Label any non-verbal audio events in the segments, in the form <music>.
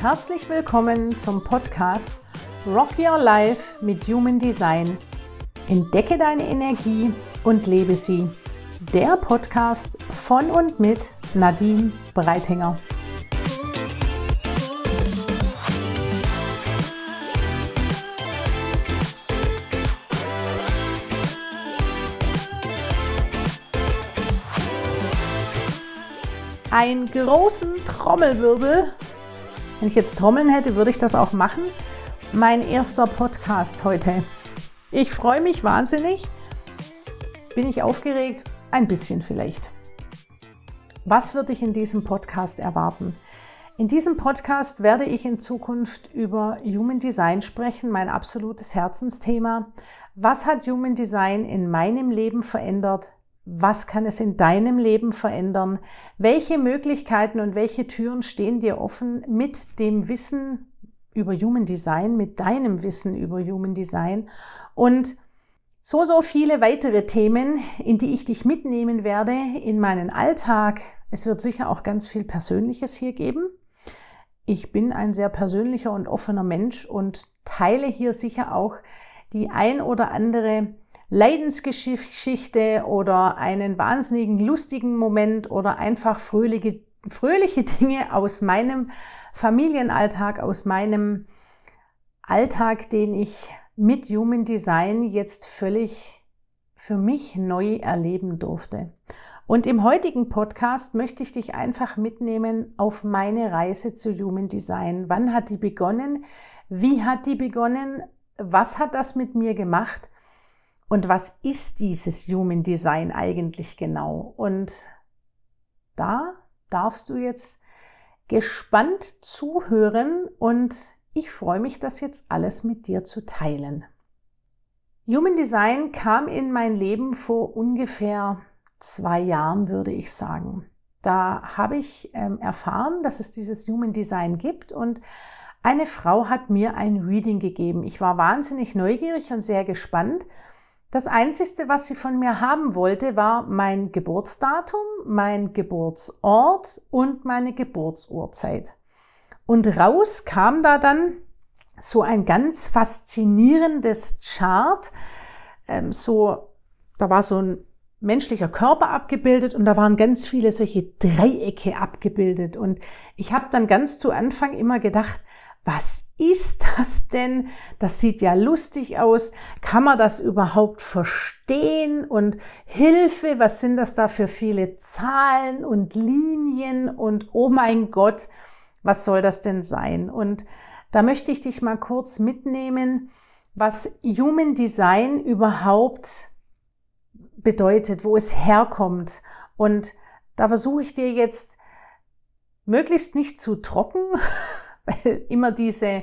Herzlich willkommen zum Podcast Rock Your Life mit Human Design. Entdecke deine Energie und lebe sie. Der Podcast von und mit Nadine Breitinger. Einen großen Trommelwirbel wenn ich jetzt Trommeln hätte, würde ich das auch machen. Mein erster Podcast heute. Ich freue mich wahnsinnig. Bin ich aufgeregt? Ein bisschen vielleicht. Was wird dich in diesem Podcast erwarten? In diesem Podcast werde ich in Zukunft über Human Design sprechen, mein absolutes Herzensthema. Was hat Human Design in meinem Leben verändert? Was kann es in deinem Leben verändern? Welche Möglichkeiten und welche Türen stehen dir offen mit dem Wissen über Human Design, mit deinem Wissen über Human Design? Und so, so viele weitere Themen, in die ich dich mitnehmen werde in meinen Alltag. Es wird sicher auch ganz viel Persönliches hier geben. Ich bin ein sehr persönlicher und offener Mensch und teile hier sicher auch die ein oder andere Leidensgeschichte oder einen wahnsinnigen lustigen Moment oder einfach fröhliche, fröhliche Dinge aus meinem Familienalltag, aus meinem Alltag, den ich mit Human Design jetzt völlig für mich neu erleben durfte. Und im heutigen Podcast möchte ich dich einfach mitnehmen auf meine Reise zu Human Design. Wann hat die begonnen? Wie hat die begonnen? Was hat das mit mir gemacht? Und was ist dieses Human Design eigentlich genau? Und da darfst du jetzt gespannt zuhören und ich freue mich, das jetzt alles mit dir zu teilen. Human Design kam in mein Leben vor ungefähr zwei Jahren, würde ich sagen. Da habe ich ähm, erfahren, dass es dieses Human Design gibt und eine Frau hat mir ein Reading gegeben. Ich war wahnsinnig neugierig und sehr gespannt das Einzige, was sie von mir haben wollte, war mein Geburtsdatum, mein Geburtsort und meine Geburtsurzeit. Und raus kam da dann so ein ganz faszinierendes Chart. Ähm, so, da war so ein menschlicher Körper abgebildet und da waren ganz viele solche Dreiecke abgebildet. Und ich habe dann ganz zu Anfang immer gedacht, was ist das denn? Das sieht ja lustig aus. Kann man das überhaupt verstehen? Und Hilfe, was sind das da für viele Zahlen und Linien? Und oh mein Gott, was soll das denn sein? Und da möchte ich dich mal kurz mitnehmen, was Human Design überhaupt bedeutet, wo es herkommt. Und da versuche ich dir jetzt möglichst nicht zu trocken weil immer diese,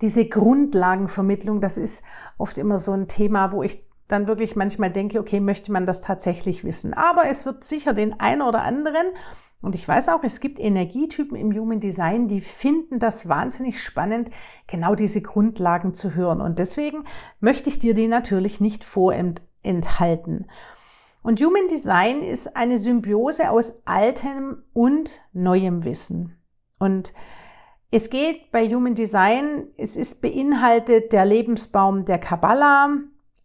diese Grundlagenvermittlung, das ist oft immer so ein Thema, wo ich dann wirklich manchmal denke, okay, möchte man das tatsächlich wissen? Aber es wird sicher den einen oder anderen, und ich weiß auch, es gibt Energietypen im Human Design, die finden das wahnsinnig spannend, genau diese Grundlagen zu hören. Und deswegen möchte ich dir die natürlich nicht vorenthalten. Und Human Design ist eine Symbiose aus altem und neuem Wissen. Und es geht bei Human Design, es ist beinhaltet der Lebensbaum der Kabbalah,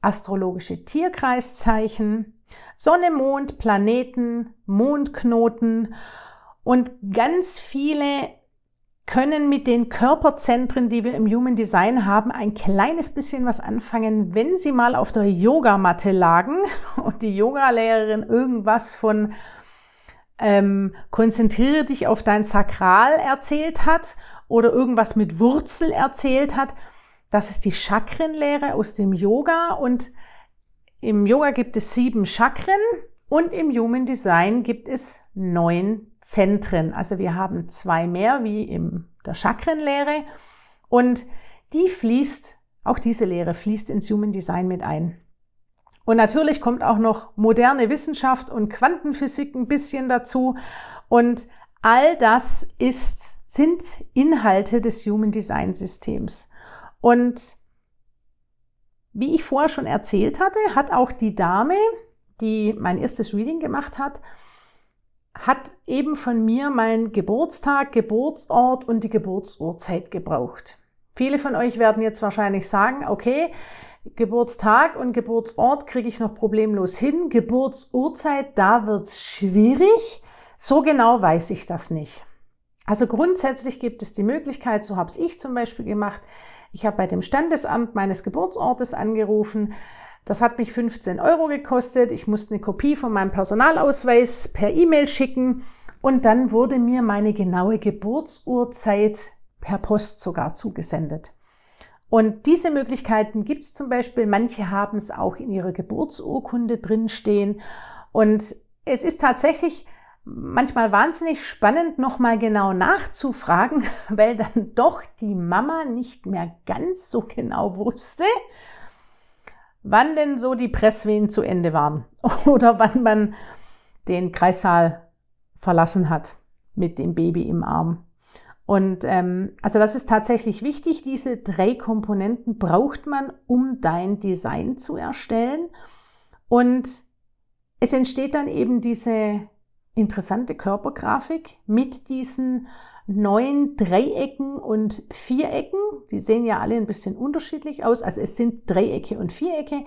astrologische Tierkreiszeichen, Sonne, Mond, Planeten, Mondknoten und ganz viele können mit den Körperzentren, die wir im Human Design haben, ein kleines bisschen was anfangen, wenn sie mal auf der Yogamatte lagen <laughs> und die Yogalehrerin irgendwas von ähm, konzentriere dich auf dein Sakral erzählt hat oder irgendwas mit Wurzel erzählt hat. Das ist die Chakrenlehre aus dem Yoga und im Yoga gibt es sieben Chakren und im Human Design gibt es neun Zentren. Also wir haben zwei mehr wie in der Chakrenlehre und die fließt, auch diese Lehre fließt ins Human Design mit ein. Und natürlich kommt auch noch moderne Wissenschaft und Quantenphysik ein bisschen dazu. Und all das ist, sind Inhalte des Human Design Systems. Und wie ich vorher schon erzählt hatte, hat auch die Dame, die mein erstes Reading gemacht hat, hat eben von mir meinen Geburtstag, Geburtsort und die Geburtsurzeit gebraucht. Viele von euch werden jetzt wahrscheinlich sagen, okay, Geburtstag und Geburtsort kriege ich noch problemlos hin. Geburtsurzeit, da wird's schwierig. So genau weiß ich das nicht. Also grundsätzlich gibt es die Möglichkeit, so habe ich zum Beispiel gemacht, ich habe bei dem Standesamt meines Geburtsortes angerufen. Das hat mich 15 Euro gekostet. Ich musste eine Kopie von meinem Personalausweis per E-Mail schicken und dann wurde mir meine genaue Geburtsurzeit per Post sogar zugesendet. Und diese Möglichkeiten gibt es zum Beispiel. Manche haben es auch in ihrer Geburtsurkunde drinstehen. Und es ist tatsächlich manchmal wahnsinnig spannend, nochmal genau nachzufragen, <laughs> weil dann doch die Mama nicht mehr ganz so genau wusste, wann denn so die Presswehen zu Ende waren <laughs> oder wann man den Kreissaal verlassen hat mit dem Baby im Arm. Und ähm, also das ist tatsächlich wichtig. Diese drei Komponenten braucht man, um dein Design zu erstellen. Und es entsteht dann eben diese interessante Körpergrafik mit diesen neun Dreiecken und Vierecken. Die sehen ja alle ein bisschen unterschiedlich aus. Also es sind Dreiecke und Vierecke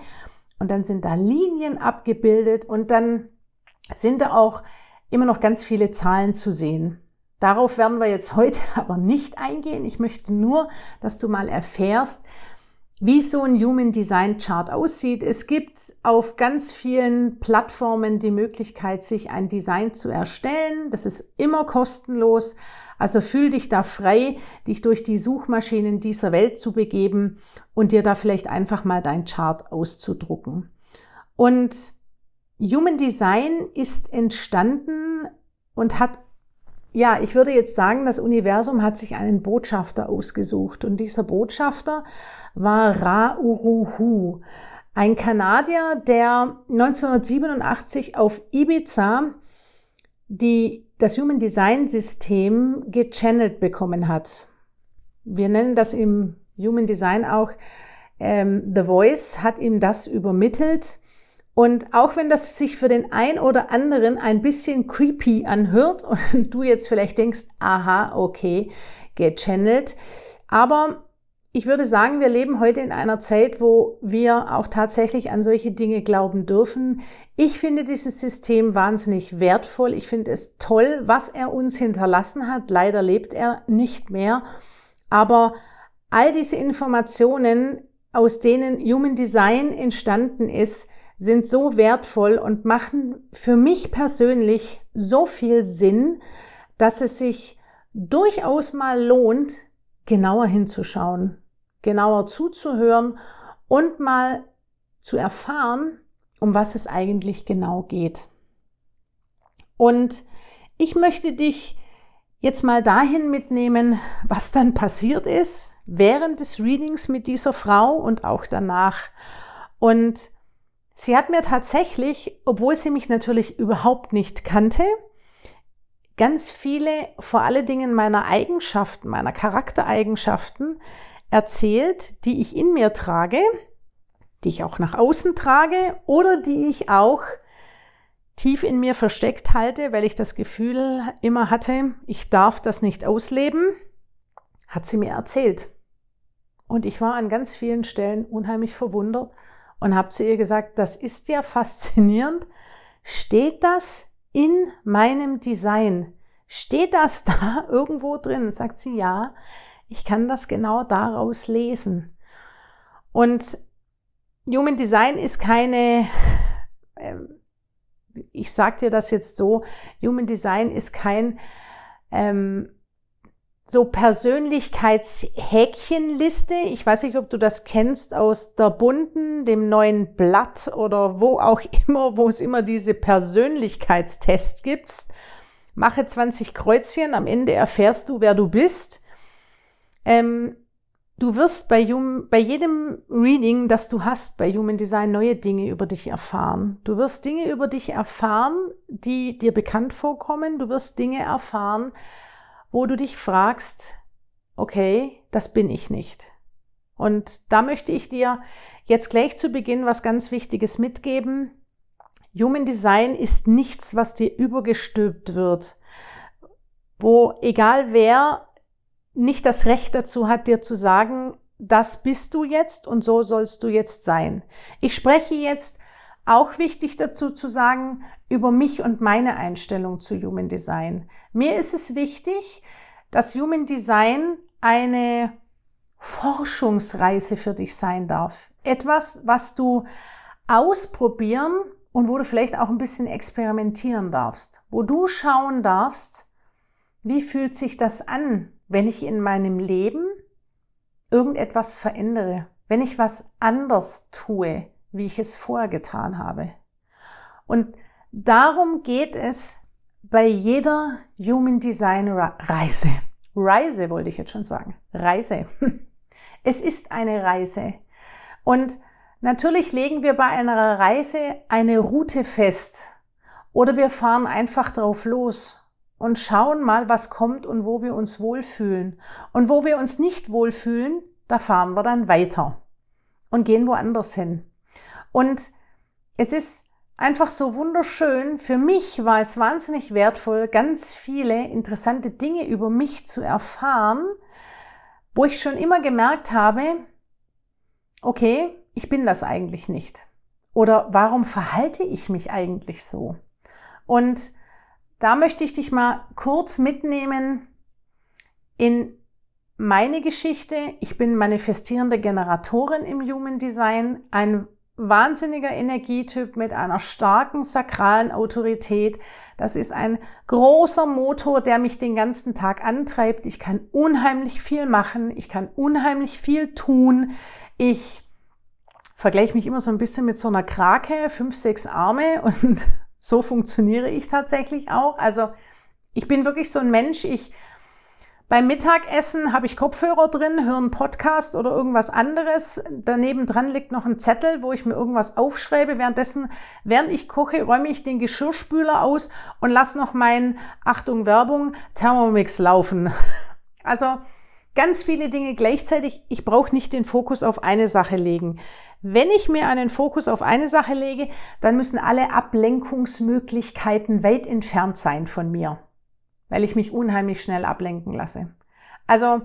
und dann sind da Linien abgebildet und dann sind da auch immer noch ganz viele Zahlen zu sehen. Darauf werden wir jetzt heute <laughs> aber nicht eingehen. Ich möchte nur, dass du mal erfährst, wie so ein Human Design Chart aussieht. Es gibt auf ganz vielen Plattformen die Möglichkeit, sich ein Design zu erstellen. Das ist immer kostenlos. Also fühl dich da frei, dich durch die Suchmaschinen dieser Welt zu begeben und dir da vielleicht einfach mal dein Chart auszudrucken. Und Human Design ist entstanden und hat ja, ich würde jetzt sagen, das Universum hat sich einen Botschafter ausgesucht und dieser Botschafter war Ra Uruhu, ein Kanadier, der 1987 auf Ibiza die, das Human Design System gechannelt bekommen hat. Wir nennen das im Human Design auch ähm, The Voice hat ihm das übermittelt und auch wenn das sich für den ein oder anderen ein bisschen creepy anhört <laughs> und du jetzt vielleicht denkst, aha, okay, gechannelt. Aber ich würde sagen, wir leben heute in einer Zeit, wo wir auch tatsächlich an solche Dinge glauben dürfen. Ich finde dieses System wahnsinnig wertvoll. Ich finde es toll, was er uns hinterlassen hat. Leider lebt er nicht mehr. Aber all diese Informationen, aus denen Human Design entstanden ist, sind so wertvoll und machen für mich persönlich so viel Sinn, dass es sich durchaus mal lohnt, genauer hinzuschauen, genauer zuzuhören und mal zu erfahren, um was es eigentlich genau geht. Und ich möchte dich jetzt mal dahin mitnehmen, was dann passiert ist während des Readings mit dieser Frau und auch danach. Und Sie hat mir tatsächlich, obwohl sie mich natürlich überhaupt nicht kannte, ganz viele, vor allen Dingen meiner Eigenschaften, meiner Charaktereigenschaften erzählt, die ich in mir trage, die ich auch nach außen trage oder die ich auch tief in mir versteckt halte, weil ich das Gefühl immer hatte, ich darf das nicht ausleben, hat sie mir erzählt. Und ich war an ganz vielen Stellen unheimlich verwundert, und habe zu ihr gesagt, das ist ja faszinierend. Steht das in meinem Design? Steht das da <laughs> irgendwo drin? Sagt sie, ja, ich kann das genau daraus lesen. Und Human Design ist keine, ähm, ich sage dir das jetzt so, Human Design ist kein ähm, so Persönlichkeitshäkchenliste. Ich weiß nicht, ob du das kennst aus der bunten, dem neuen Blatt oder wo auch <laughs> immer, wo es immer diese Persönlichkeitstests gibt. Mache 20 Kreuzchen, am Ende erfährst du, wer du bist. Ähm, du wirst bei, bei jedem Reading, das du hast bei Human Design, neue Dinge über dich erfahren. Du wirst Dinge über dich erfahren, die dir bekannt vorkommen. Du wirst Dinge erfahren, wo du dich fragst, okay, das bin ich nicht. Und da möchte ich dir jetzt gleich zu Beginn was ganz Wichtiges mitgeben. Human Design ist nichts, was dir übergestülpt wird, wo egal wer nicht das Recht dazu hat, dir zu sagen, das bist du jetzt und so sollst du jetzt sein. Ich spreche jetzt auch wichtig dazu zu sagen über mich und meine Einstellung zu Human Design. Mir ist es wichtig, dass Human Design eine Forschungsreise für dich sein darf. Etwas, was du ausprobieren und wo du vielleicht auch ein bisschen experimentieren darfst, wo du schauen darfst, wie fühlt sich das an, wenn ich in meinem Leben irgendetwas verändere, wenn ich was anders tue, wie ich es vorher getan habe. Und darum geht es bei jeder Human Design Reise. Reise wollte ich jetzt schon sagen. Reise. <laughs> Es ist eine Reise. Und natürlich legen wir bei einer Reise eine Route fest. Oder wir fahren einfach drauf los und schauen mal, was kommt und wo wir uns wohlfühlen. Und wo wir uns nicht wohlfühlen, da fahren wir dann weiter und gehen woanders hin. Und es ist einfach so wunderschön. Für mich war es wahnsinnig wertvoll, ganz viele interessante Dinge über mich zu erfahren, wo ich schon immer gemerkt habe, okay, ich bin das eigentlich nicht. Oder warum verhalte ich mich eigentlich so? Und da möchte ich dich mal kurz mitnehmen in meine Geschichte. Ich bin manifestierende Generatorin im Human Design, ein wahnsinniger Energietyp mit einer starken sakralen Autorität. Das ist ein großer Motor, der mich den ganzen Tag antreibt. Ich kann unheimlich viel machen. Ich kann unheimlich viel tun. Ich vergleiche mich immer so ein bisschen mit so einer Krake, fünf, sechs Arme <laughs> und so funktioniere ich tatsächlich auch. Also ich bin wirklich so ein Mensch. Ich beim Mittagessen habe ich Kopfhörer drin, höre einen Podcast oder irgendwas anderes. Daneben dran liegt noch ein Zettel, wo ich mir irgendwas aufschreibe. Währenddessen, während ich koche, räume ich den Geschirrspüler aus und lasse noch meinen, Achtung Werbung, Thermomix laufen. <laughs> Also ganz viele Dinge gleichzeitig. Ich brauche nicht den Fokus auf eine Sache legen. Wenn ich mir einen Fokus auf eine Sache lege, dann müssen alle Ablenkungsmöglichkeiten weit entfernt sein von mir weil ich mich unheimlich schnell ablenken lasse. Also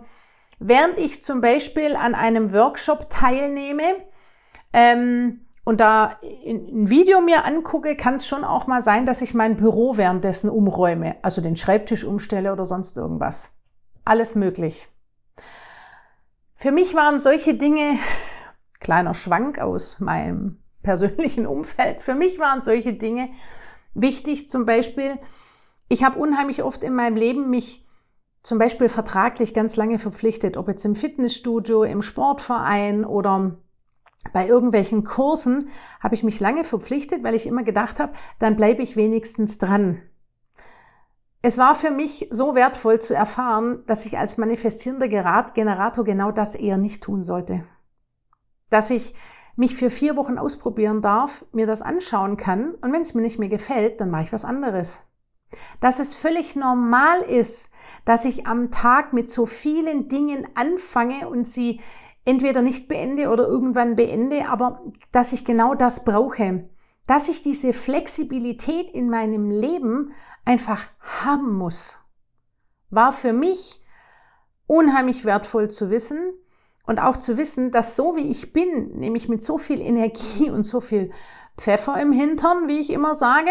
während ich zum Beispiel an einem Workshop teilnehme ähm, und da ein Video mir angucke, kann es schon auch mal sein, dass ich mein Büro währenddessen umräume, also den Schreibtisch umstelle oder sonst irgendwas. Alles möglich. Für mich waren solche Dinge, <laughs> kleiner Schwank aus meinem persönlichen Umfeld, für mich waren solche Dinge wichtig, zum Beispiel, ich habe unheimlich oft in meinem Leben mich zum Beispiel vertraglich ganz lange verpflichtet, ob jetzt im Fitnessstudio, im Sportverein oder bei irgendwelchen Kursen, habe ich mich lange verpflichtet, weil ich immer gedacht habe, dann bleibe ich wenigstens dran. Es war für mich so wertvoll zu erfahren, dass ich als manifestierender Generator genau das eher nicht tun sollte. Dass ich mich für vier Wochen ausprobieren darf, mir das anschauen kann und wenn es mir nicht mehr gefällt, dann mache ich was anderes. Dass es völlig normal ist, dass ich am Tag mit so vielen Dingen anfange und sie entweder nicht beende oder irgendwann beende, aber dass ich genau das brauche. Dass ich diese Flexibilität in meinem Leben einfach haben muss. War für mich unheimlich wertvoll zu wissen und auch zu wissen, dass so wie ich bin, nämlich mit so viel Energie und so viel Pfeffer im Hintern, wie ich immer sage,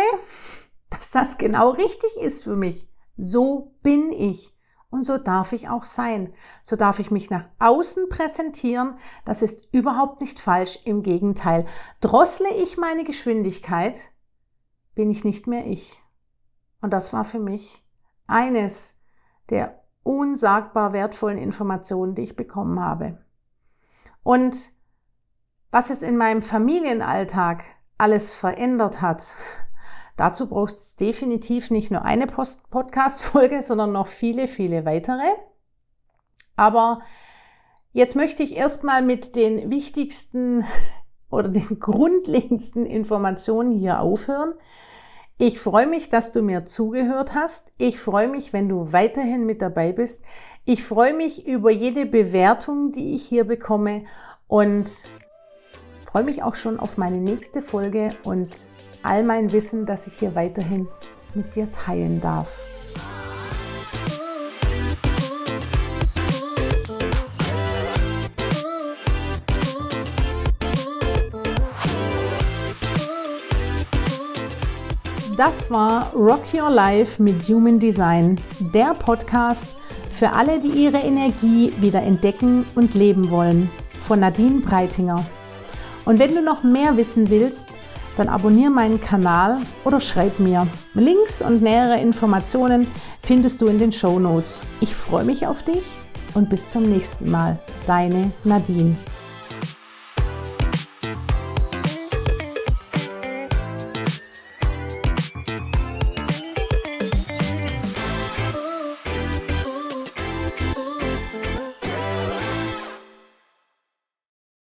dass das genau richtig ist für mich. So bin ich. Und so darf ich auch sein. So darf ich mich nach außen präsentieren. Das ist überhaupt nicht falsch. Im Gegenteil. Drossle ich meine Geschwindigkeit, bin ich nicht mehr ich. Und das war für mich eines der unsagbar wertvollen Informationen, die ich bekommen habe. Und was es in meinem Familienalltag alles verändert hat, Dazu braucht es definitiv nicht nur eine Podcast-Folge, <laughs> sondern noch viele, viele weitere. Aber jetzt möchte ich erstmal mit den wichtigsten <laughs> oder den grundlegendsten Informationen hier aufhören. Ich freue mich, dass du mir zugehört hast. Ich freue mich, wenn du weiterhin mit dabei bist. Ich freue mich über jede Bewertung, die ich hier bekomme. Und freue mich auch schon auf meine nächste Folge und all mein Wissen, das ich hier weiterhin mit dir teilen darf. Das war Rock Your Life mit Human Design, der Podcast für alle, die ihre Energie wieder entdecken und leben wollen, von Nadine Breitinger. Und wenn du noch mehr wissen willst, dann abonniere meinen Kanal oder schreib mir. Links und nähere Informationen findest du in den Show Notes. Ich freue mich auf dich und bis zum nächsten Mal. Deine Nadine.